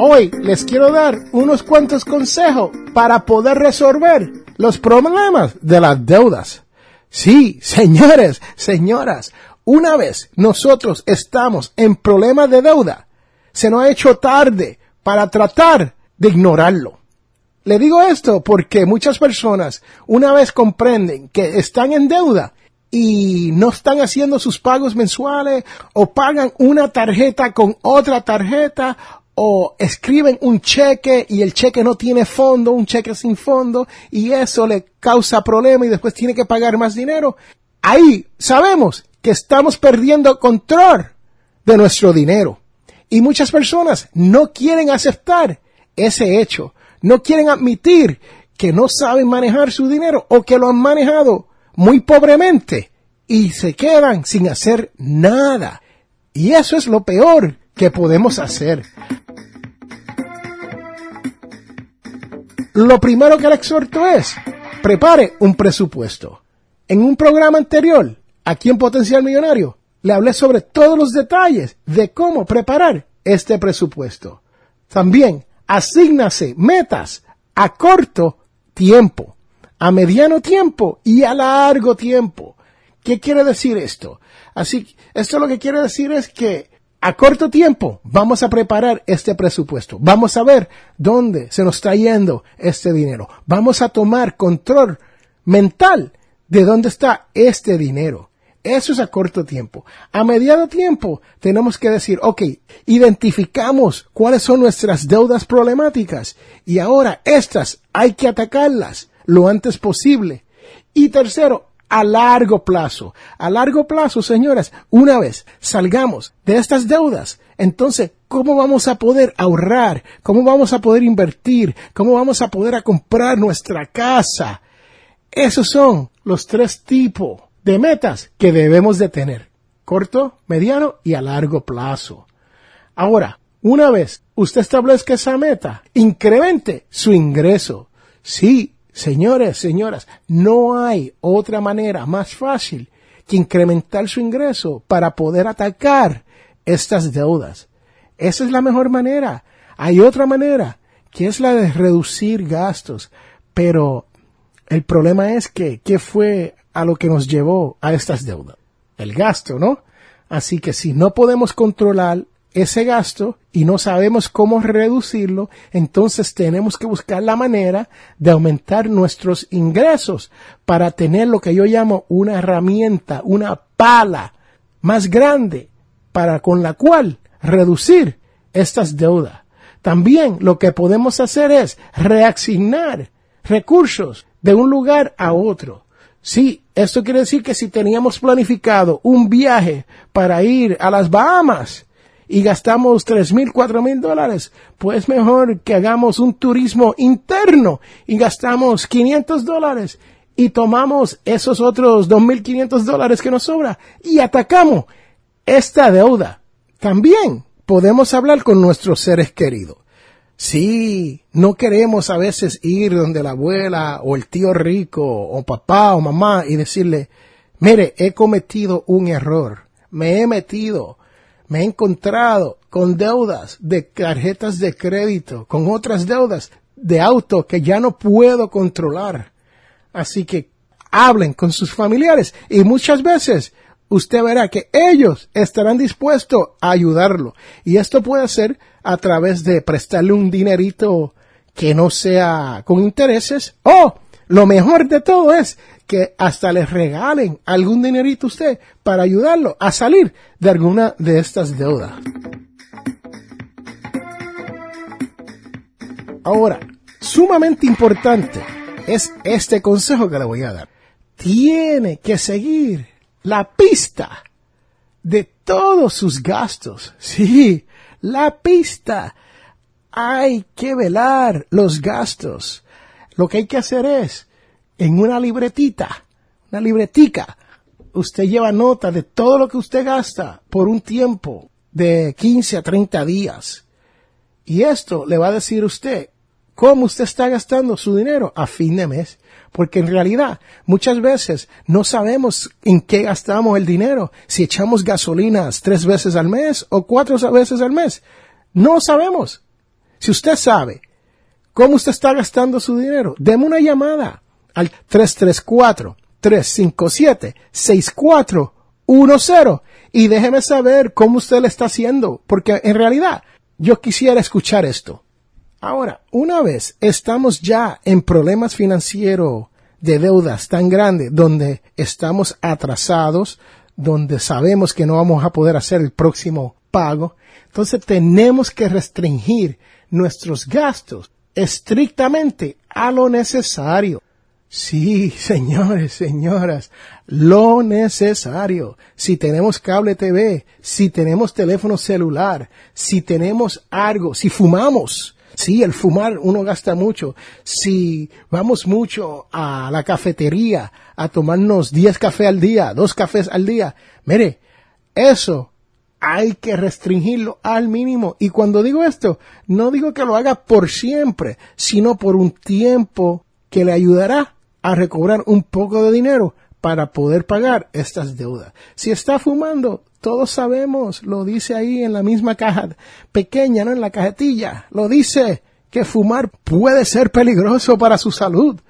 Hoy les quiero dar unos cuantos consejos para poder resolver los problemas de las deudas. Sí, señores, señoras, una vez nosotros estamos en problemas de deuda, se nos ha hecho tarde para tratar de ignorarlo. Le digo esto porque muchas personas, una vez comprenden que están en deuda y no están haciendo sus pagos mensuales o pagan una tarjeta con otra tarjeta o escriben un cheque y el cheque no tiene fondo, un cheque sin fondo, y eso le causa problema y después tiene que pagar más dinero. Ahí sabemos que estamos perdiendo control de nuestro dinero. Y muchas personas no quieren aceptar ese hecho, no quieren admitir que no saben manejar su dinero o que lo han manejado muy pobremente y se quedan sin hacer nada. Y eso es lo peor que podemos hacer. Lo primero que le exhorto es, prepare un presupuesto. En un programa anterior, aquí en Potencial Millonario, le hablé sobre todos los detalles de cómo preparar este presupuesto. También, asígnase metas a corto tiempo, a mediano tiempo y a largo tiempo. ¿Qué quiere decir esto? Así, esto lo que quiere decir es que a corto tiempo vamos a preparar este presupuesto. Vamos a ver dónde se nos está yendo este dinero. Vamos a tomar control mental de dónde está este dinero. Eso es a corto tiempo. A mediano tiempo tenemos que decir, ok, identificamos cuáles son nuestras deudas problemáticas y ahora estas hay que atacarlas lo antes posible. Y tercero, a largo plazo. A largo plazo, señoras, una vez salgamos de estas deudas, entonces, ¿cómo vamos a poder ahorrar? ¿Cómo vamos a poder invertir? ¿Cómo vamos a poder comprar nuestra casa? Esos son los tres tipos de metas que debemos de tener. Corto, mediano y a largo plazo. Ahora, una vez usted establezca esa meta, incremente su ingreso. Sí, Señores, señoras, no hay otra manera más fácil que incrementar su ingreso para poder atacar estas deudas. Esa es la mejor manera. Hay otra manera, que es la de reducir gastos. Pero el problema es que, ¿qué fue a lo que nos llevó a estas deudas? El gasto, ¿no? Así que si no podemos controlar ese gasto y no sabemos cómo reducirlo, entonces tenemos que buscar la manera de aumentar nuestros ingresos para tener lo que yo llamo una herramienta, una pala más grande para con la cual reducir estas deudas. También lo que podemos hacer es reasignar recursos de un lugar a otro. Sí, esto quiere decir que si teníamos planificado un viaje para ir a las Bahamas, y gastamos tres mil, cuatro mil dólares, pues mejor que hagamos un turismo interno y gastamos 500 dólares y tomamos esos otros dos mil quinientos dólares que nos sobra y atacamos esta deuda. También podemos hablar con nuestros seres queridos. Sí, no queremos a veces ir donde la abuela o el tío rico o papá o mamá y decirle, mire, he cometido un error, me he metido me he encontrado con deudas de tarjetas de crédito, con otras deudas de auto que ya no puedo controlar. Así que hablen con sus familiares y muchas veces usted verá que ellos estarán dispuestos a ayudarlo. Y esto puede ser a través de prestarle un dinerito que no sea con intereses o lo mejor de todo es que hasta les regalen algún dinerito a usted para ayudarlo a salir de alguna de estas deudas. Ahora, sumamente importante es este consejo que le voy a dar. Tiene que seguir la pista de todos sus gastos. Sí, la pista. Hay que velar los gastos. Lo que hay que hacer es, en una libretita, una libretica, usted lleva nota de todo lo que usted gasta por un tiempo de 15 a 30 días. Y esto le va a decir usted cómo usted está gastando su dinero a fin de mes. Porque en realidad muchas veces no sabemos en qué gastamos el dinero, si echamos gasolinas tres veces al mes o cuatro veces al mes. No sabemos. Si usted sabe cómo usted está gastando su dinero, deme una llamada al 334-357-6410 y déjeme saber cómo usted le está haciendo, porque en realidad yo quisiera escuchar esto. Ahora, una vez estamos ya en problemas financieros de deudas tan grandes, donde estamos atrasados, donde sabemos que no vamos a poder hacer el próximo pago, entonces tenemos que restringir nuestros gastos estrictamente a lo necesario. Sí, señores, señoras, lo necesario. Si tenemos cable TV, si tenemos teléfono celular, si tenemos algo, si fumamos, Sí, el fumar uno gasta mucho. Si vamos mucho a la cafetería a tomarnos 10 cafés al día, dos cafés al día, mire, eso hay que restringirlo al mínimo. Y cuando digo esto, no digo que lo haga por siempre, sino por un tiempo que le ayudará a recobrar un poco de dinero para poder pagar estas deudas. Si está fumando, todos sabemos, lo dice ahí en la misma caja pequeña, ¿no? En la cajetilla, lo dice que fumar puede ser peligroso para su salud.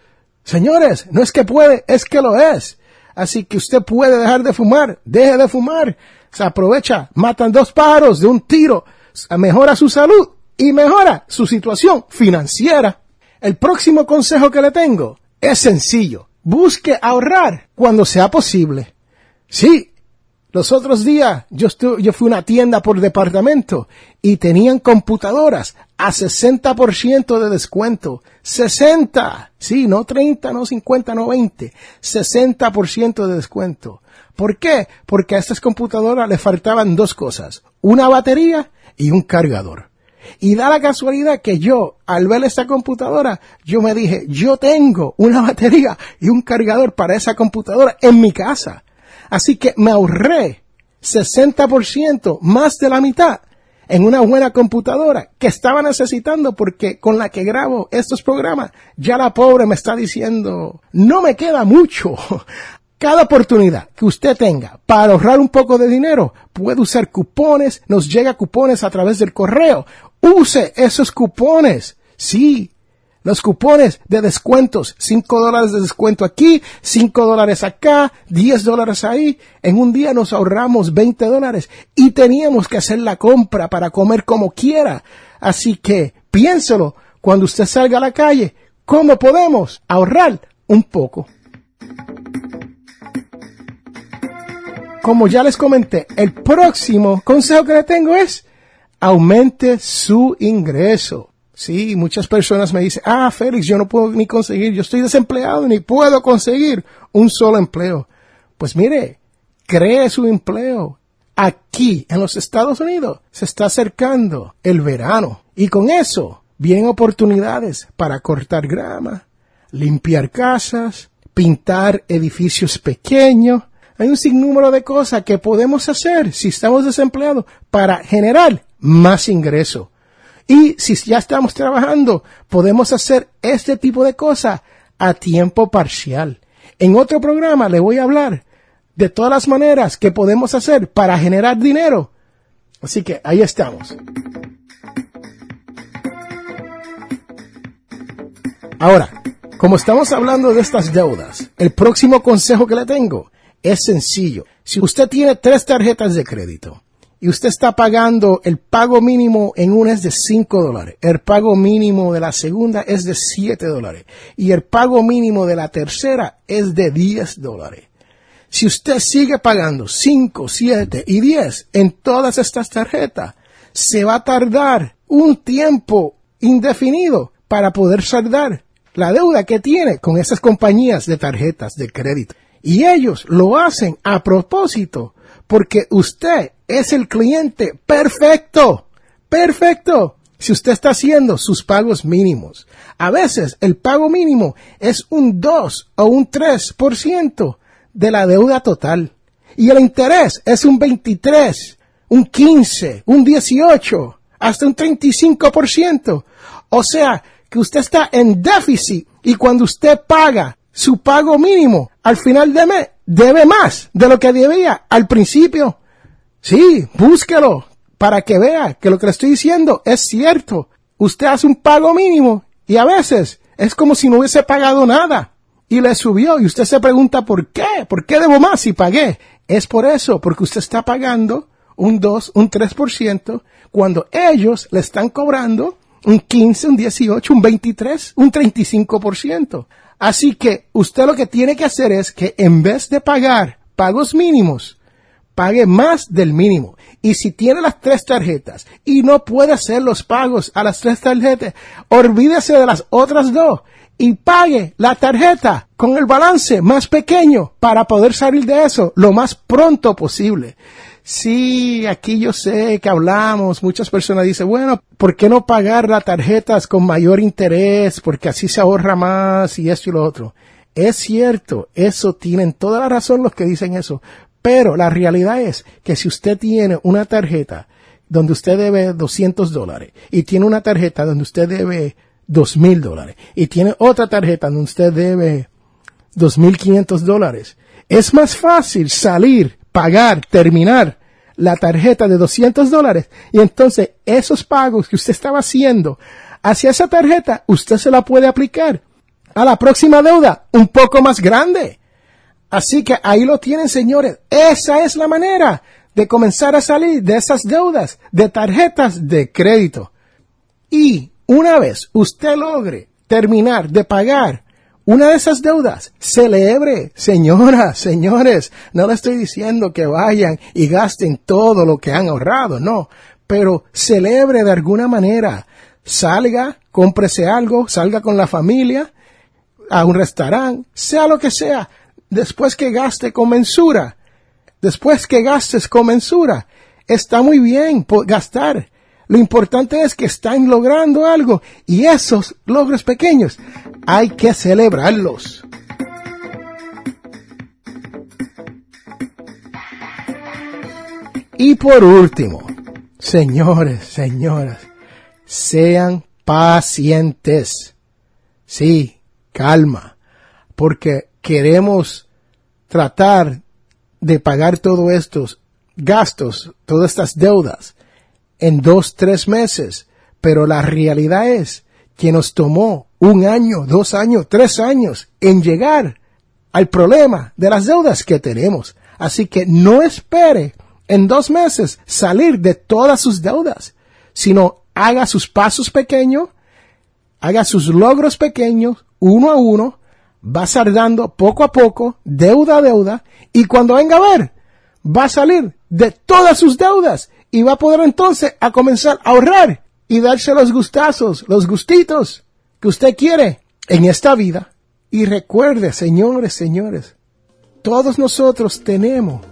Señores, no es que puede, es que lo es. Así que usted puede dejar de fumar, deje de fumar. Se aprovecha, matan dos pájaros de un tiro, mejora su salud y mejora su situación financiera. El próximo consejo que le tengo es sencillo. Busque ahorrar cuando sea posible. Sí, los otros días yo, yo fui a una tienda por departamento y tenían computadoras a 60% de descuento. 60. Sí, no 30, no 50, no 20. 60% de descuento. ¿Por qué? Porque a estas computadoras le faltaban dos cosas. Una batería y un cargador. Y da la casualidad que yo, al ver esta computadora, yo me dije, yo tengo una batería y un cargador para esa computadora en mi casa. Así que me ahorré 60%, más de la mitad, en una buena computadora que estaba necesitando porque con la que grabo estos programas, ya la pobre me está diciendo, no me queda mucho. Cada oportunidad que usted tenga para ahorrar un poco de dinero, puede usar cupones, nos llega cupones a través del correo. Use esos cupones. Sí, los cupones de descuentos, 5 dólares de descuento aquí, 5 dólares acá, 10 dólares ahí. En un día nos ahorramos 20 dólares y teníamos que hacer la compra para comer como quiera. Así que piénselo cuando usted salga a la calle, ¿cómo podemos ahorrar un poco? Como ya les comenté, el próximo consejo que le tengo es aumente su ingreso. Sí, muchas personas me dicen, ah, Félix, yo no puedo ni conseguir, yo estoy desempleado, ni puedo conseguir un solo empleo. Pues mire, cree su empleo. Aquí, en los Estados Unidos, se está acercando el verano. Y con eso vienen oportunidades para cortar grama, limpiar casas, pintar edificios pequeños. Hay un sinnúmero de cosas que podemos hacer si estamos desempleados para generar más ingresos. Y si ya estamos trabajando, podemos hacer este tipo de cosas a tiempo parcial. En otro programa le voy a hablar de todas las maneras que podemos hacer para generar dinero. Así que ahí estamos. Ahora, como estamos hablando de estas deudas, el próximo consejo que le tengo es sencillo. Si usted tiene tres tarjetas de crédito y usted está pagando el pago mínimo en una es de 5 dólares, el pago mínimo de la segunda es de 7 dólares y el pago mínimo de la tercera es de 10 dólares. Si usted sigue pagando 5, 7 y 10 en todas estas tarjetas, se va a tardar un tiempo indefinido para poder saldar la deuda que tiene con esas compañías de tarjetas de crédito. Y ellos lo hacen a propósito porque usted es el cliente perfecto. Perfecto. Si usted está haciendo sus pagos mínimos. A veces el pago mínimo es un 2 o un 3% de la deuda total. Y el interés es un 23, un 15, un 18, hasta un 35%. O sea, que usted está en déficit y cuando usted paga su pago mínimo al final de mes, debe más de lo que debía al principio. Sí, búsquelo para que vea que lo que le estoy diciendo es cierto. Usted hace un pago mínimo y a veces es como si no hubiese pagado nada y le subió y usted se pregunta por qué, por qué debo más si pagué. Es por eso, porque usted está pagando un 2, un 3% cuando ellos le están cobrando un 15, un 18, un 23, un 35%. Así que usted lo que tiene que hacer es que en vez de pagar pagos mínimos, pague más del mínimo. Y si tiene las tres tarjetas y no puede hacer los pagos a las tres tarjetas, olvídese de las otras dos y pague la tarjeta con el balance más pequeño para poder salir de eso lo más pronto posible. Sí, aquí yo sé que hablamos, muchas personas dicen, bueno, ¿por qué no pagar las tarjetas con mayor interés? Porque así se ahorra más y esto y lo otro. Es cierto, eso tienen toda la razón los que dicen eso, pero la realidad es que si usted tiene una tarjeta donde usted debe 200 dólares y tiene una tarjeta donde usted debe dos mil dólares y tiene otra tarjeta donde usted debe dos mil quinientos dólares, es más fácil salir, pagar, terminar la tarjeta de 200 dólares y entonces esos pagos que usted estaba haciendo hacia esa tarjeta, usted se la puede aplicar a la próxima deuda un poco más grande. Así que ahí lo tienen, señores. Esa es la manera de comenzar a salir de esas deudas de tarjetas de crédito. Y una vez usted logre terminar de pagar una de esas deudas, celebre, señoras, señores, no le estoy diciendo que vayan y gasten todo lo que han ahorrado, no, pero celebre de alguna manera, salga, cómprese algo, salga con la familia a un restaurante, sea lo que sea, después que gaste con mensura, después que gastes con mensura, está muy bien gastar, lo importante es que están logrando algo y esos logros pequeños hay que celebrarlos. Y por último, señores, señoras, sean pacientes. Sí, calma, porque queremos tratar de pagar todos estos gastos, todas estas deudas en dos, tres meses, pero la realidad es que nos tomó un año, dos años, tres años en llegar al problema de las deudas que tenemos. Así que no espere en dos meses salir de todas sus deudas, sino haga sus pasos pequeños, haga sus logros pequeños, uno a uno, va saldando poco a poco, deuda a deuda, y cuando venga a ver, va a salir de todas sus deudas y va a poder entonces a comenzar a ahorrar y darse los gustazos, los gustitos que usted quiere en esta vida. Y recuerde, señores, señores, todos nosotros tenemos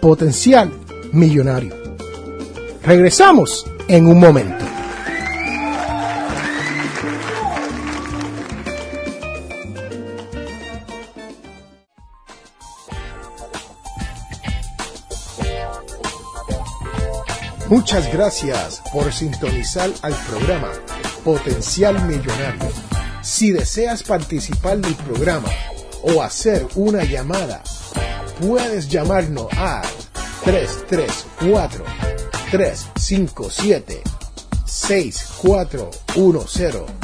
potencial millonario. Regresamos en un momento. Muchas gracias por sintonizar al programa Potencial Millonario. Si deseas participar del programa o hacer una llamada, puedes llamarnos a 334-357-6410.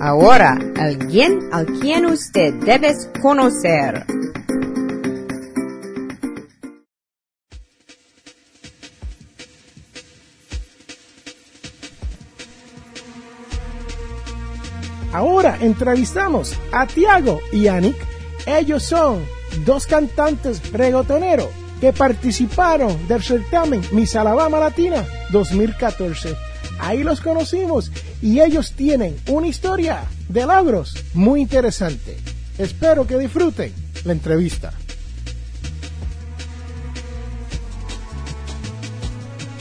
Ahora, alguien al quien usted debe conocer. Ahora entrevistamos a Tiago y Yannick. Ellos son dos cantantes regotoneros que participaron del certamen Miss Alabama Latina 2014. Ahí los conocimos y ellos tienen una historia de logros muy interesante. Espero que disfruten la entrevista.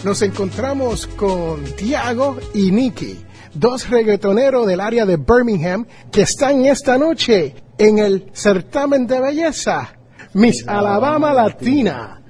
Nos encontramos con Tiago y Nicky, dos reggaetoneros del área de Birmingham que están esta noche en el certamen de belleza Miss Alabama Latina.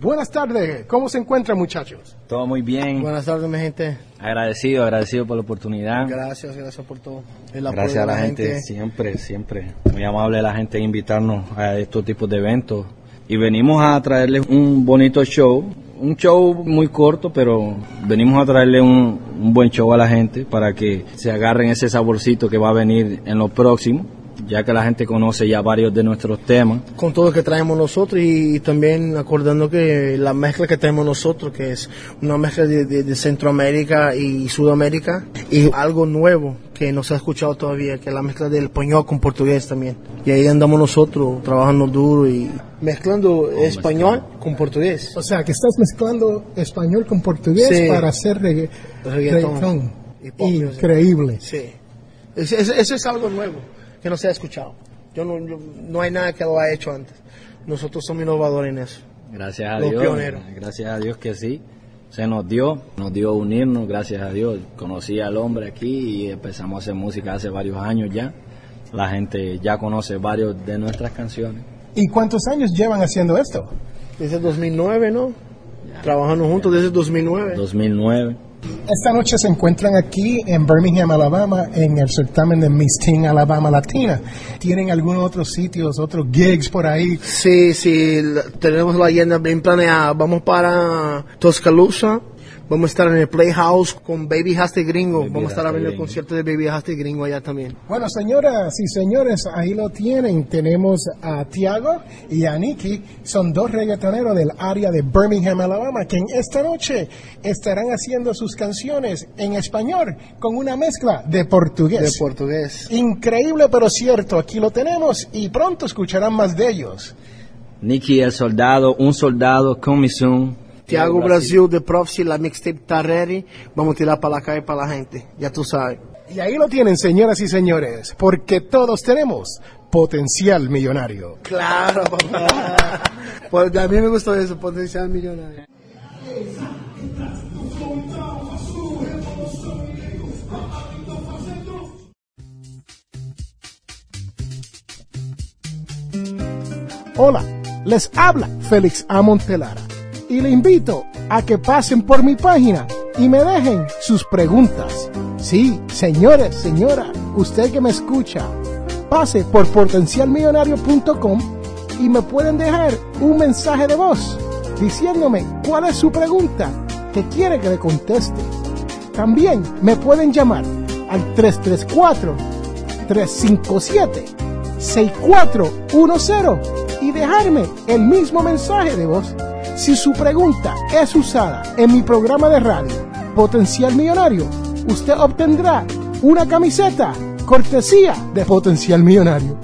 Buenas tardes, ¿cómo se encuentran muchachos? Todo muy bien. Buenas tardes, mi gente. Agradecido, agradecido por la oportunidad. Gracias, gracias por todo. gracias a la, gente, siempre, siempre. Muy amable la gente invitarnos a estos tipos de eventos. Y venimos a traerles un bonito show, un show muy corto, pero venimos a traerle un, un buen show a la gente para que se agarren ese saborcito que va a venir en lo próximo ya que la gente conoce ya varios de nuestros temas. Con todo lo que traemos nosotros y, también acordando que la mezcla que tenemos nosotros, que es una mezcla de, Centroamérica y Sudamérica, y algo nuevo que no se ha escuchado todavía, que es la mezcla del español con portugués también. Y ahí andamos nosotros trabajando duro y mezclando español con portugués. O sea, que estás mezclando español con portugués para hacer reggaetón. Increíble. Sí. eso es algo nuevo que no se ha escuchado. Yo no, no hay nada que lo ha hecho antes. Nosotros somos innovadores en eso. Gracias a Dios. Gracias a Dios que sí. Se nos dio, nos dio unirnos, gracias a Dios. Conocí al hombre aquí y empezamos a hacer música hace varios años ya. La gente ya conoce varios de nuestras canciones. ¿Y cuántos años llevan haciendo esto? Desde 2009, ¿no? Trabajando juntos desde 2009. 2009. Esta noche se encuentran aquí en Birmingham, Alabama, en el certamen de Miss Teen Alabama Latina. ¿Tienen algunos otros sitios, otros gigs por ahí? Sí, sí, tenemos la agenda bien planeada. Vamos para Tuscaloosa, Vamos a estar en el Playhouse con Baby Haste Gringo. Vamos a estar abriendo el concierto de Baby Haste Gringo allá también. Bueno, señoras y señores, ahí lo tienen. Tenemos a Tiago y a Nicky. Son dos reggaetoneros del área de Birmingham, Alabama, que en esta noche estarán haciendo sus canciones en español con una mezcla de portugués. De portugués. Increíble, pero cierto. Aquí lo tenemos y pronto escucharán más de ellos. Nicky el soldado, un soldado con misión Tiago Brasil, de Prophecy, la mixtape Tarreri. Vamos a tirar para la calle para la gente, ya tú sabes. Y ahí lo tienen, señoras y señores, porque todos tenemos potencial millonario. Claro, papá. pues a mí me gustó eso, potencial millonario. Hola, les habla Félix Amontelara y le invito a que pasen por mi página y me dejen sus preguntas. Sí, señores, señora, usted que me escucha, pase por potencialmillonario.com y me pueden dejar un mensaje de voz diciéndome cuál es su pregunta que quiere que le conteste. También me pueden llamar al 334 357 6410 y dejarme el mismo mensaje de voz si su pregunta es usada en mi programa de radio Potencial Millonario, usted obtendrá una camiseta cortesía de Potencial Millonario.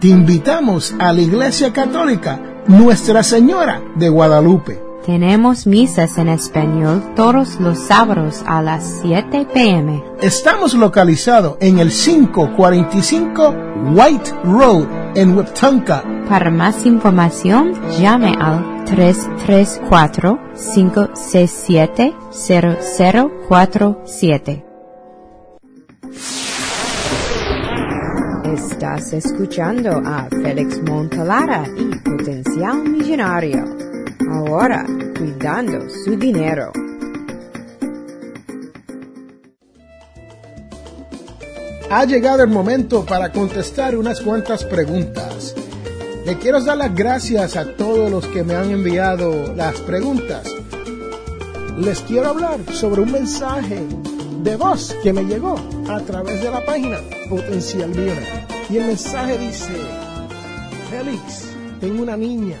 Te invitamos a la Iglesia Católica Nuestra Señora de Guadalupe Tenemos misas en español todos los sábados a las 7 pm. Estamos localizados en el 545 White Road en Wiptonka. Para más información, llame al 334-567-0047. Estás escuchando a Félix Montalara y Potencial Millonario. Ahora, cuidando su dinero. Ha llegado el momento para contestar unas cuantas preguntas. Le quiero dar las gracias a todos los que me han enviado las preguntas. Les quiero hablar sobre un mensaje de voz que me llegó a través de la página Potencial Millonario. Y el mensaje dice, Félix, tengo una niña,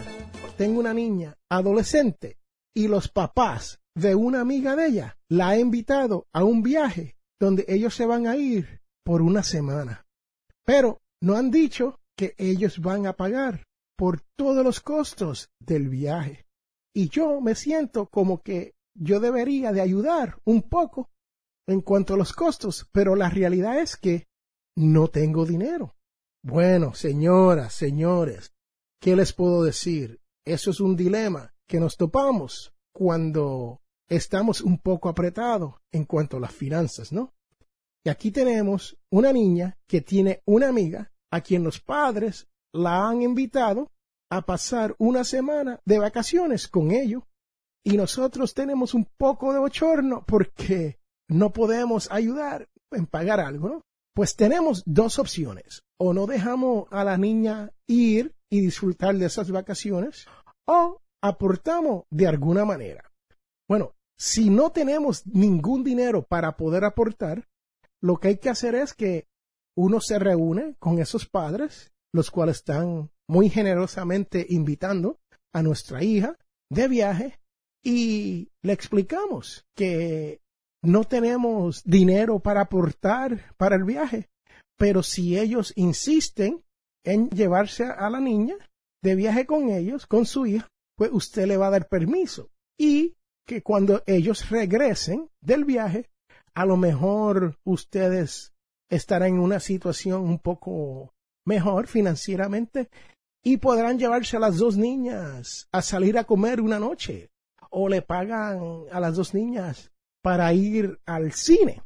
tengo una niña adolescente y los papás de una amiga de ella la ha invitado a un viaje donde ellos se van a ir por una semana. Pero no han dicho que ellos van a pagar por todos los costos del viaje. Y yo me siento como que yo debería de ayudar un poco en cuanto a los costos, pero la realidad es que no tengo dinero. Bueno, señoras, señores, ¿qué les puedo decir? Eso es un dilema que nos topamos cuando estamos un poco apretados en cuanto a las finanzas, ¿no? Y aquí tenemos una niña que tiene una amiga a quien los padres la han invitado a pasar una semana de vacaciones con ellos y nosotros tenemos un poco de bochorno porque no podemos ayudar en pagar algo, ¿no? Pues tenemos dos opciones. O no dejamos a la niña ir y disfrutar de esas vacaciones o aportamos de alguna manera. Bueno, si no tenemos ningún dinero para poder aportar, lo que hay que hacer es que uno se reúne con esos padres, los cuales están muy generosamente invitando a nuestra hija de viaje y le explicamos que no tenemos dinero para aportar para el viaje, pero si ellos insisten en llevarse a la niña de viaje con ellos, con su hija, pues usted le va a dar permiso. Y que cuando ellos regresen del viaje, a lo mejor ustedes estarán en una situación un poco mejor financieramente y podrán llevarse a las dos niñas a salir a comer una noche. O le pagan a las dos niñas para ir al cine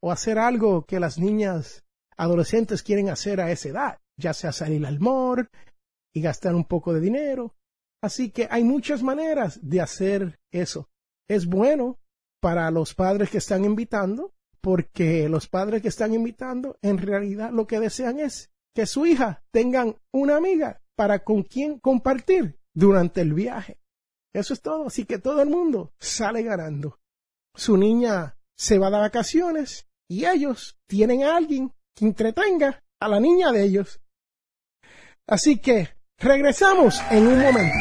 o hacer algo que las niñas adolescentes quieren hacer a esa edad, ya sea salir al mall y gastar un poco de dinero. Así que hay muchas maneras de hacer eso. Es bueno para los padres que están invitando, porque los padres que están invitando en realidad lo que desean es que su hija tengan una amiga para con quien compartir durante el viaje. Eso es todo, así que todo el mundo sale ganando. Su niña se va de vacaciones y ellos tienen a alguien que entretenga a la niña de ellos. Así que regresamos en un momento.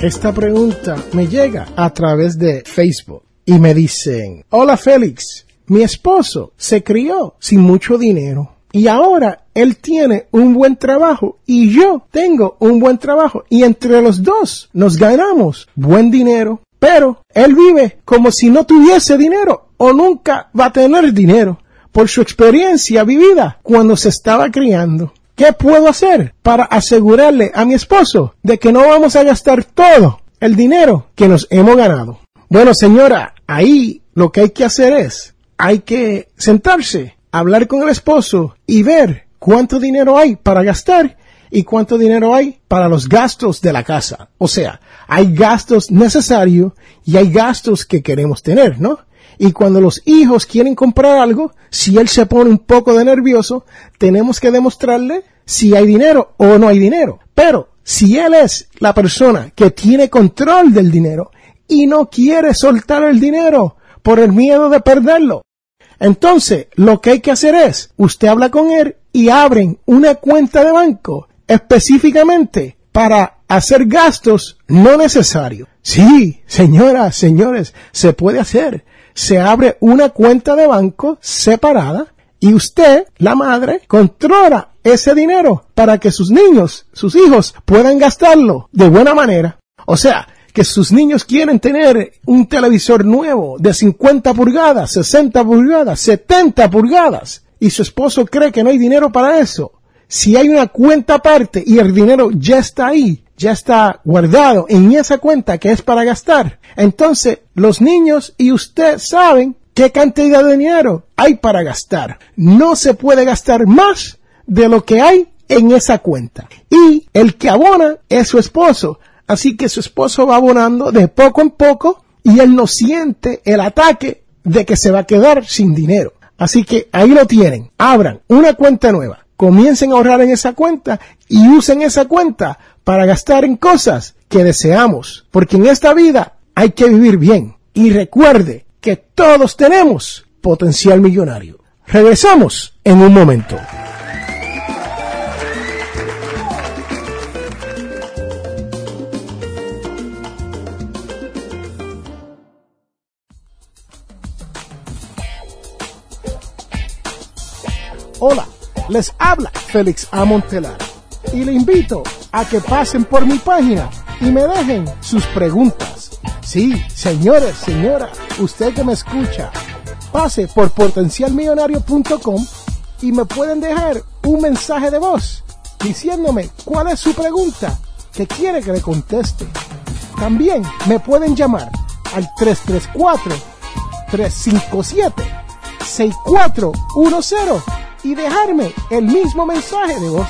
Esta pregunta me llega a través de Facebook y me dicen, hola Félix, mi esposo se crió sin mucho dinero y ahora él tiene un buen trabajo y yo tengo un buen trabajo. Y entre los dos nos ganamos buen dinero, pero él vive como si no tuviese dinero o nunca va a tener dinero por su experiencia vivida cuando se estaba criando. ¿Qué puedo hacer para asegurarle a mi esposo de que no vamos a gastar todo el dinero que nos hemos ganado? Bueno, señora, ahí lo que hay que hacer es, hay que sentarse, hablar con el esposo y ver cuánto dinero hay para gastar y cuánto dinero hay para los gastos de la casa. O sea, hay gastos necesarios y hay gastos que queremos tener, ¿no? Y cuando los hijos quieren comprar algo, si él se pone un poco de nervioso, tenemos que demostrarle si hay dinero o no hay dinero. Pero si él es la persona que tiene control del dinero y no quiere soltar el dinero por el miedo de perderlo, entonces lo que hay que hacer es, usted habla con él y abren una cuenta de banco específicamente para hacer gastos no necesarios. Sí, señoras, señores, se puede hacer. Se abre una cuenta de banco separada Y usted, la madre, controla ese dinero para que sus niños, sus hijos, puedan gastarlo de buena manera. O sea, que sus niños quieren tener un televisor nuevo de 50 pulgadas, 60 pulgadas, 70 pulgadas, y su esposo cree que no hay dinero para eso. Si hay una cuenta aparte y el dinero ya está ahí, ya está guardado en esa cuenta que es para gastar, entonces los niños y usted saben qué cantidad de dinero hay para gastar. No se puede gastar más de lo que hay en esa cuenta. Y el que abona es su esposo. Así que su esposo va abonando de poco en poco y él no siente el ataque de que se va a quedar sin dinero. Así que ahí lo tienen. Abran una cuenta nueva. Comiencen a ahorrar en esa cuenta y usen esa cuenta para gastar en cosas que deseamos. Porque en esta vida hay que vivir bien. Y recuerde que todos tenemos potencial millonario. Regresamos en un momento. Hola, les habla Félix Amontelar y le invito a que pasen por mi página y me dejen sus preguntas. Sí, señores, señora, usted que me escucha, pase por potencialmillonario.com y me pueden dejar un mensaje de voz diciéndome cuál es su pregunta que quiere que le conteste. También me pueden llamar al 334 357 6410 y dejarme el mismo mensaje de voz.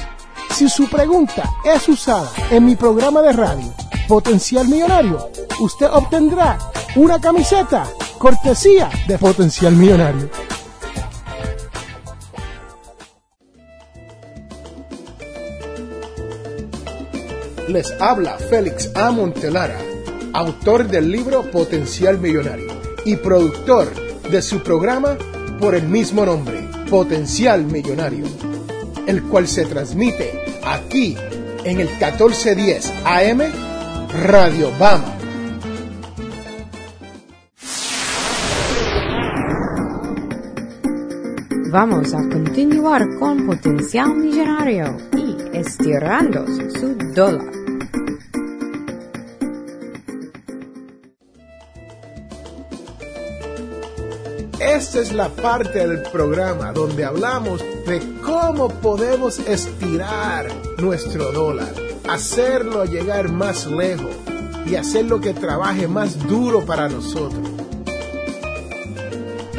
Si su pregunta es usada en mi programa de radio Potencial Millonario, usted obtendrá una camiseta cortesía de Potencial Millonario. Les habla Félix A. Montelara, autor del libro Potencial Millonario y productor de su programa por el mismo nombre Potencial Millonario, el cual se transmite aquí en el 1410 AM Radio Bama. Vamos a continuar con Potencial Millonario y estirando su dólar. Esta es la parte del programa donde hablamos de cómo podemos estirar nuestro dólar, hacerlo llegar más lejos y hacerlo que trabaje más duro para nosotros.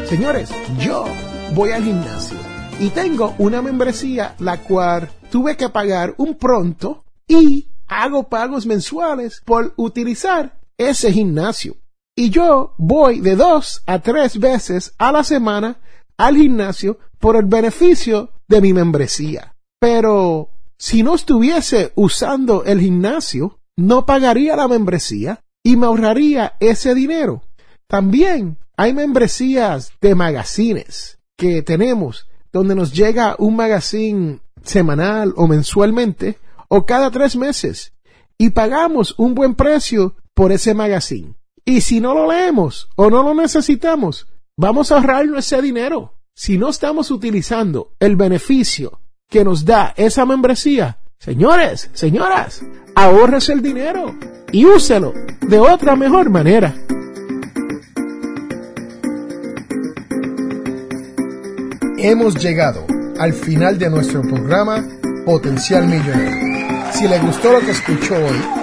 Señores, yo voy al gimnasio y tengo una membresía la cual tuve que pagar un pronto y hago pagos mensuales por utilizar ese gimnasio. Y yo voy de dos a tres veces a la semana al gimnasio por el beneficio de mi membresía. Pero si no estuviese usando el gimnasio, no pagaría la membresía y me ahorraría ese dinero. También hay membresías de magazines que tenemos donde nos llega un magazine semanal o mensualmente o cada tres meses y pagamos un buen precio por ese magazine. Y si no lo leemos o no lo necesitamos, vamos a ahorrarnos ese dinero. Si no estamos utilizando el beneficio que nos da esa membresía, señores, señoras, ahorres el dinero y úselo de otra mejor manera. Hemos llegado al final de nuestro programa Potencial Millonario. Si le gustó lo que escuchó hoy,